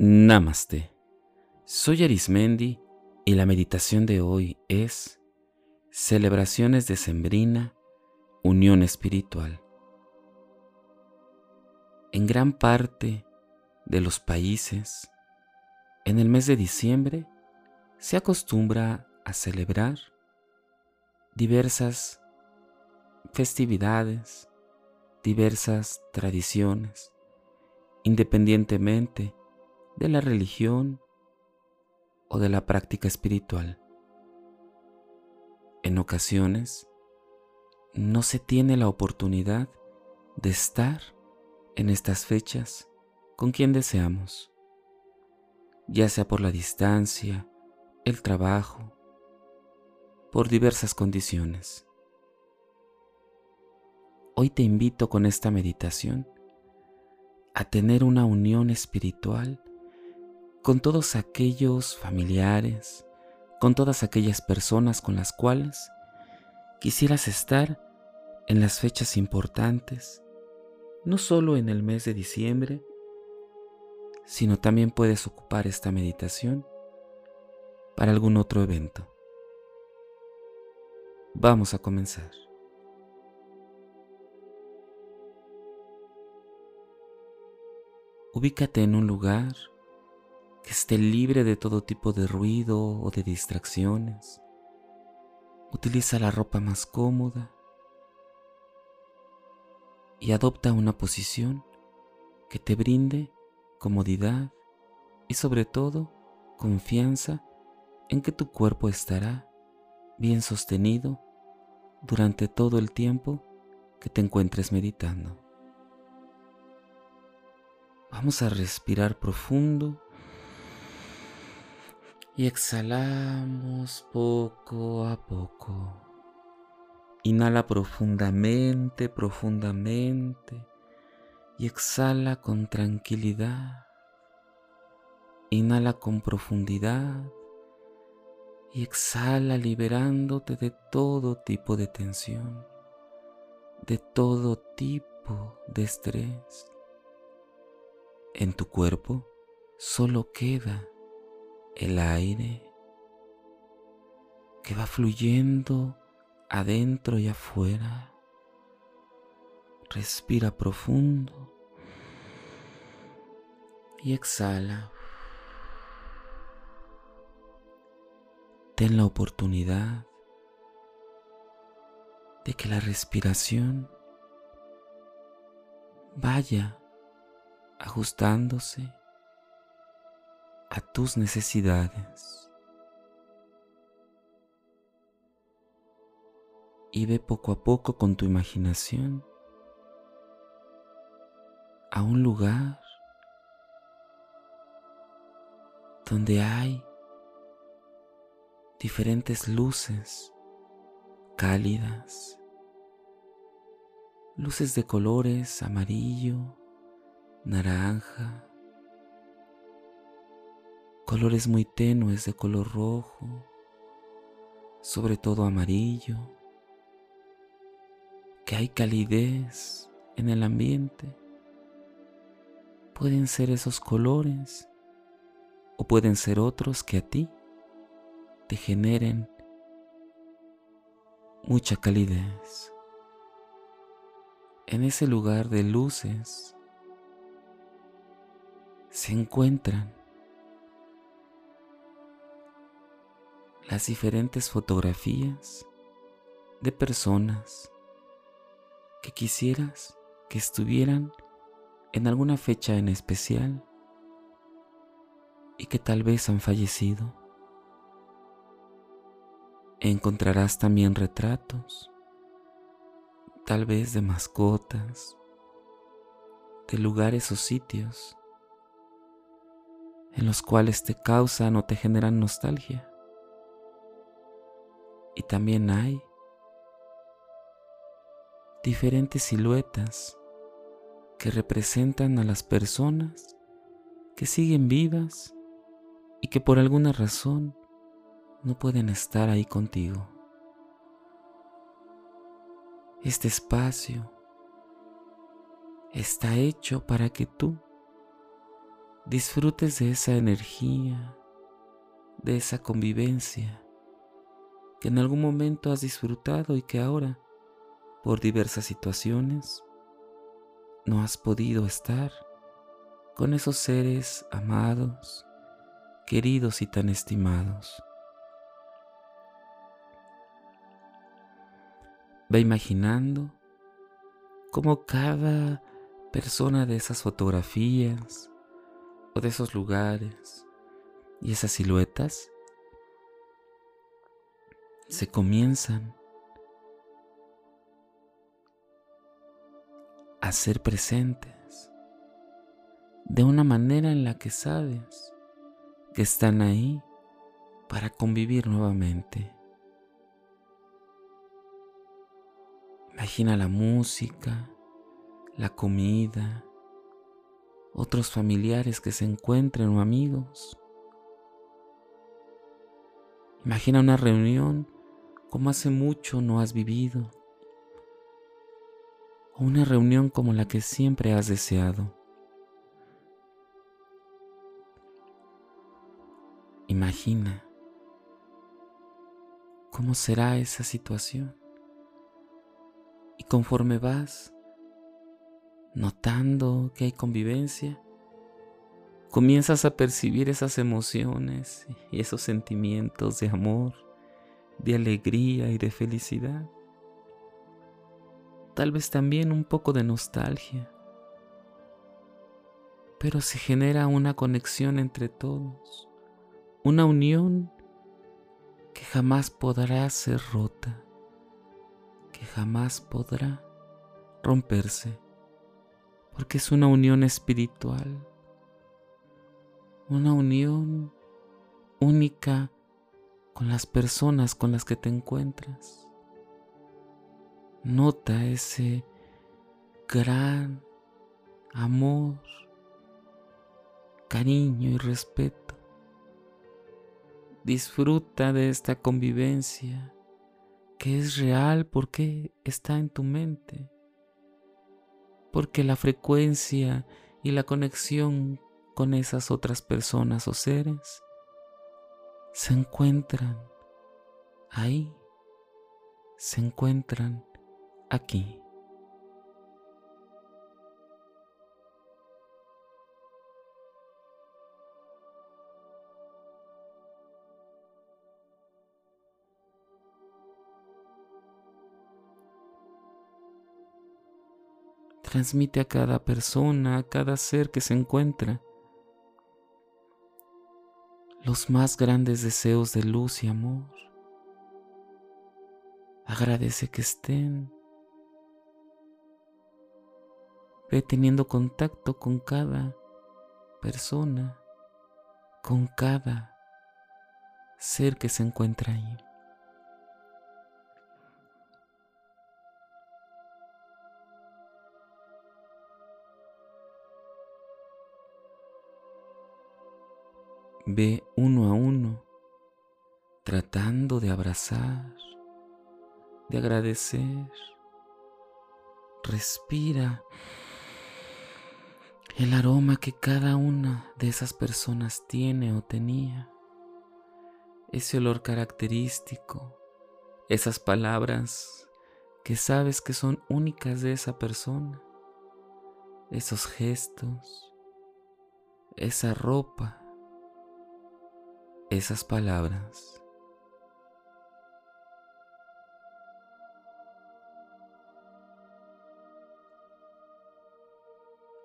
Namaste. Soy Arismendi y la meditación de hoy es Celebraciones de Sembrina, Unión Espiritual. En gran parte de los países, en el mes de diciembre se acostumbra a celebrar diversas festividades, diversas tradiciones, independientemente de la religión o de la práctica espiritual. En ocasiones no se tiene la oportunidad de estar en estas fechas con quien deseamos, ya sea por la distancia, el trabajo, por diversas condiciones. Hoy te invito con esta meditación a tener una unión espiritual con todos aquellos familiares, con todas aquellas personas con las cuales quisieras estar en las fechas importantes, no solo en el mes de diciembre, sino también puedes ocupar esta meditación para algún otro evento. Vamos a comenzar. Ubícate en un lugar que esté libre de todo tipo de ruido o de distracciones. Utiliza la ropa más cómoda y adopta una posición que te brinde comodidad y sobre todo confianza en que tu cuerpo estará bien sostenido durante todo el tiempo que te encuentres meditando. Vamos a respirar profundo y exhalamos poco a poco. Inhala profundamente, profundamente y exhala con tranquilidad. Inhala con profundidad y exhala liberándote de todo tipo de tensión, de todo tipo de estrés. En tu cuerpo solo queda el aire que va fluyendo adentro y afuera. Respira profundo y exhala. Ten la oportunidad de que la respiración vaya ajustándose a tus necesidades. Y ve poco a poco con tu imaginación a un lugar donde hay diferentes luces cálidas, luces de colores amarillo, naranja, colores muy tenues de color rojo, sobre todo amarillo, que hay calidez en el ambiente. Pueden ser esos colores o pueden ser otros que a ti te generen mucha calidez. En ese lugar de luces se encuentran las diferentes fotografías de personas que quisieras que estuvieran en alguna fecha en especial y que tal vez han fallecido. Encontrarás también retratos, tal vez de mascotas, de lugares o sitios en los cuales te causan o te generan nostalgia. Y también hay diferentes siluetas que representan a las personas que siguen vivas y que por alguna razón no pueden estar ahí contigo. Este espacio está hecho para que tú disfrutes de esa energía, de esa convivencia que en algún momento has disfrutado y que ahora, por diversas situaciones, no has podido estar con esos seres amados, queridos y tan estimados. Va imaginando cómo cada persona de esas fotografías o de esos lugares y esas siluetas se comienzan a ser presentes de una manera en la que sabes que están ahí para convivir nuevamente. Imagina la música, la comida, otros familiares que se encuentren o amigos. Imagina una reunión como hace mucho no has vivido. O una reunión como la que siempre has deseado. Imagina cómo será esa situación. Y conforme vas notando que hay convivencia, comienzas a percibir esas emociones y esos sentimientos de amor, de alegría y de felicidad. Tal vez también un poco de nostalgia. Pero se genera una conexión entre todos, una unión que jamás podrá ser rota, que jamás podrá romperse porque es una unión espiritual, una unión única con las personas con las que te encuentras. Nota ese gran amor, cariño y respeto. Disfruta de esta convivencia que es real porque está en tu mente porque la frecuencia y la conexión con esas otras personas o seres se encuentran ahí, se encuentran aquí. transmite a cada persona, a cada ser que se encuentra, los más grandes deseos de luz y amor. Agradece que estén. Ve teniendo contacto con cada persona, con cada ser que se encuentra ahí. Ve uno a uno, tratando de abrazar, de agradecer. Respira el aroma que cada una de esas personas tiene o tenía. Ese olor característico, esas palabras que sabes que son únicas de esa persona, esos gestos, esa ropa esas palabras.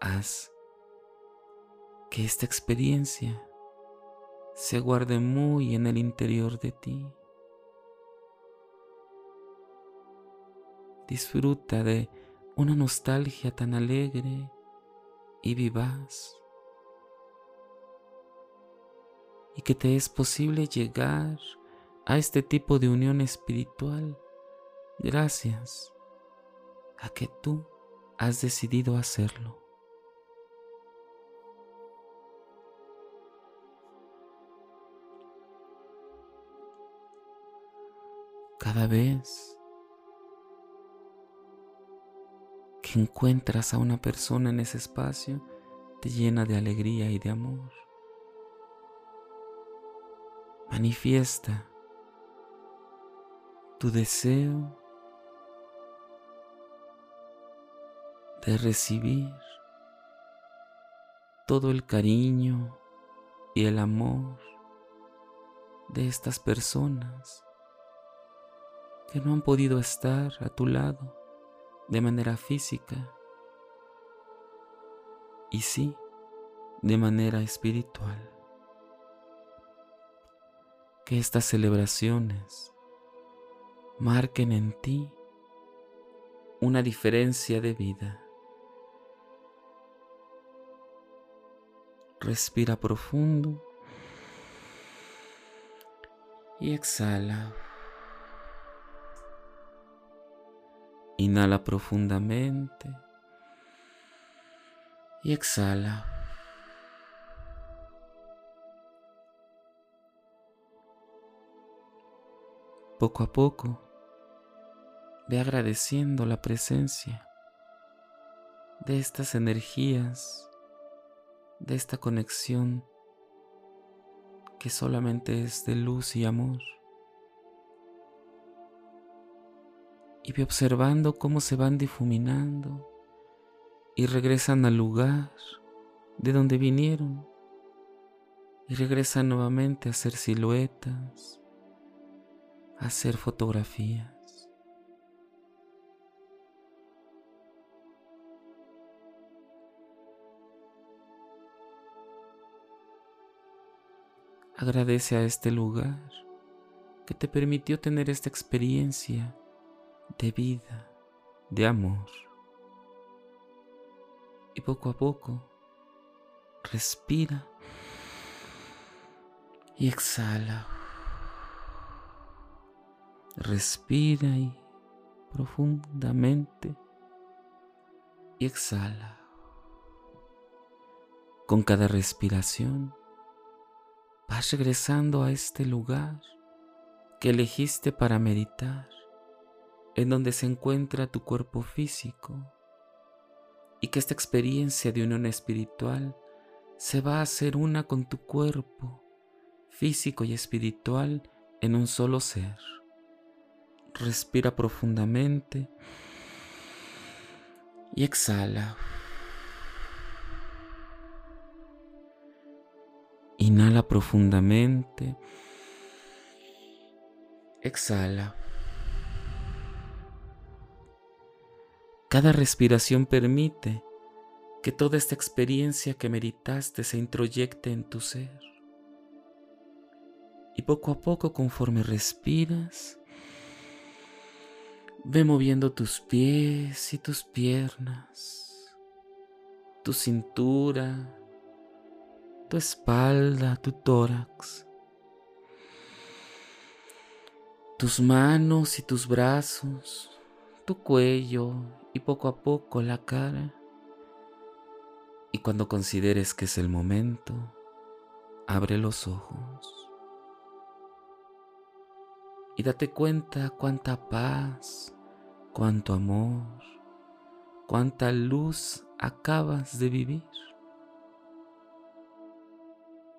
Haz que esta experiencia se guarde muy en el interior de ti. Disfruta de una nostalgia tan alegre y vivaz. Y que te es posible llegar a este tipo de unión espiritual gracias a que tú has decidido hacerlo. Cada vez que encuentras a una persona en ese espacio, te llena de alegría y de amor. Manifiesta tu deseo de recibir todo el cariño y el amor de estas personas que no han podido estar a tu lado de manera física y sí de manera espiritual. Que estas celebraciones marquen en ti una diferencia de vida. Respira profundo y exhala. Inhala profundamente y exhala. Poco a poco, ve agradeciendo la presencia de estas energías, de esta conexión que solamente es de luz y amor. Y ve observando cómo se van difuminando y regresan al lugar de donde vinieron y regresan nuevamente a hacer siluetas, hacer fotografías. Agradece a este lugar que te permitió tener esta experiencia de vida, de amor. Y poco a poco, respira y exhala. Respira profundamente y exhala. Con cada respiración, vas regresando a este lugar que elegiste para meditar, en donde se encuentra tu cuerpo físico, y que esta experiencia de unión espiritual se va a hacer una con tu cuerpo físico y espiritual en un solo ser. Respira profundamente y exhala. Inhala profundamente. Exhala. Cada respiración permite que toda esta experiencia que meditaste se introyecte en tu ser. Y poco a poco, conforme respiras, ve moviendo tus pies y tus piernas, tu cintura, tu espalda, tu tórax, tus manos y tus brazos, tu cuello y poco a poco la cara. Y cuando consideres que es el momento, abre los ojos. Y date cuenta cuánta paz, cuánto amor, cuánta luz acabas de vivir.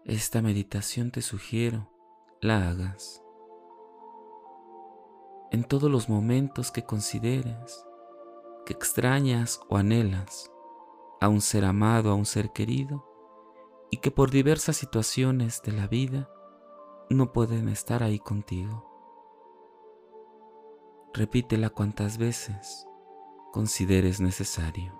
Esta meditación te sugiero la hagas en todos los momentos que consideres que extrañas o anhelas a un ser amado, a un ser querido, y que por diversas situaciones de la vida no pueden estar ahí contigo. Repítela cuantas veces consideres necesario.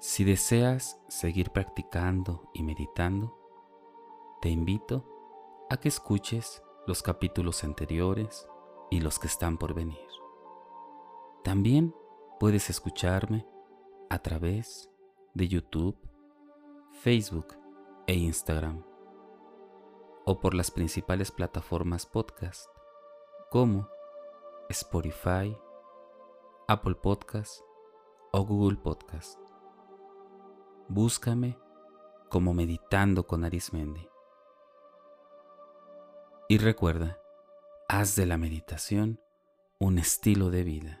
Si deseas seguir practicando y meditando, te invito a que escuches los capítulos anteriores y los que están por venir. También puedes escucharme a través de YouTube, Facebook e Instagram o por las principales plataformas podcast como Spotify, Apple Podcast o Google Podcast búscame como meditando con Arismendi. Y recuerda, haz de la meditación un estilo de vida.